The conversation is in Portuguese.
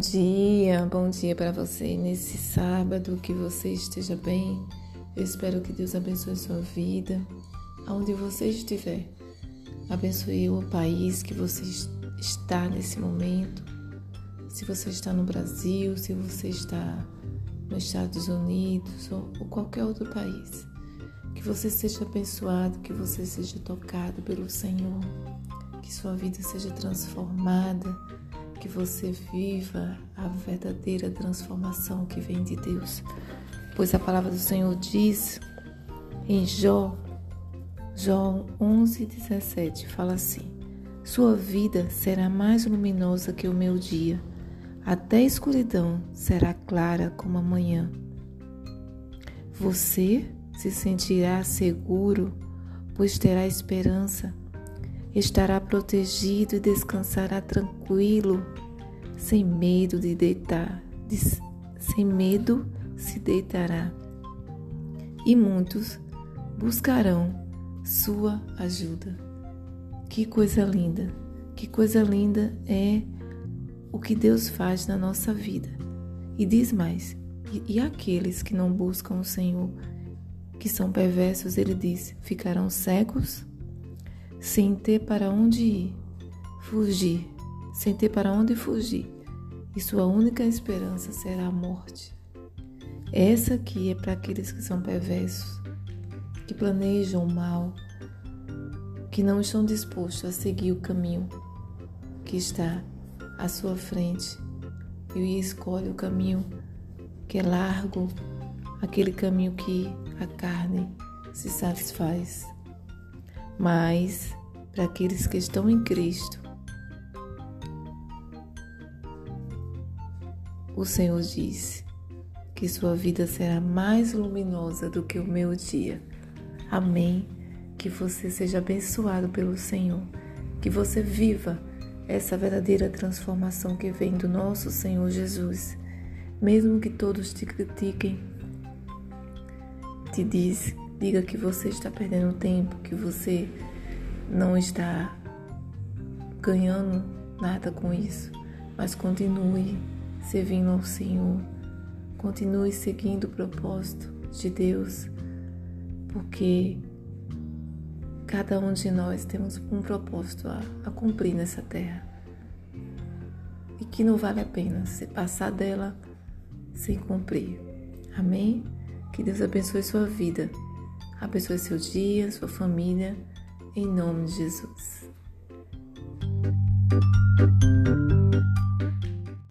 dia, bom dia para você nesse sábado, que você esteja bem. Eu espero que Deus abençoe sua vida, aonde você estiver. Abençoe o país que você está nesse momento. Se você está no Brasil, se você está nos Estados Unidos ou, ou qualquer outro país. Que você seja abençoado, que você seja tocado pelo Senhor, que sua vida seja transformada que você viva a verdadeira transformação que vem de Deus. Pois a palavra do Senhor diz em Jó, Jó 11, 17, fala assim: Sua vida será mais luminosa que o meu dia, até a escuridão será clara como a manhã. Você se sentirá seguro, pois terá esperança estará protegido e descansará tranquilo, sem medo de deitar, de, sem medo se deitará. E muitos buscarão sua ajuda. Que coisa linda! Que coisa linda é o que Deus faz na nossa vida. E diz mais: e, e aqueles que não buscam o Senhor, que são perversos, ele diz, ficarão cegos sem ter para onde ir, fugir, sem ter para onde fugir, e sua única esperança será a morte. Essa aqui é para aqueles que são perversos, que planejam o mal, que não estão dispostos a seguir o caminho que está à sua frente e escolhe o caminho que é largo, aquele caminho que a carne se satisfaz mas para aqueles que estão em Cristo, o Senhor disse que sua vida será mais luminosa do que o meu dia. Amém. Que você seja abençoado pelo Senhor, que você viva essa verdadeira transformação que vem do nosso Senhor Jesus. Mesmo que todos te critiquem, te diz Diga que você está perdendo tempo, que você não está ganhando nada com isso, mas continue servindo ao Senhor, continue seguindo o propósito de Deus, porque cada um de nós temos um propósito a, a cumprir nessa terra e que não vale a pena se passar dela sem cumprir. Amém? Que Deus abençoe sua vida. Abençoe seu dia, sua família, em nome de Jesus.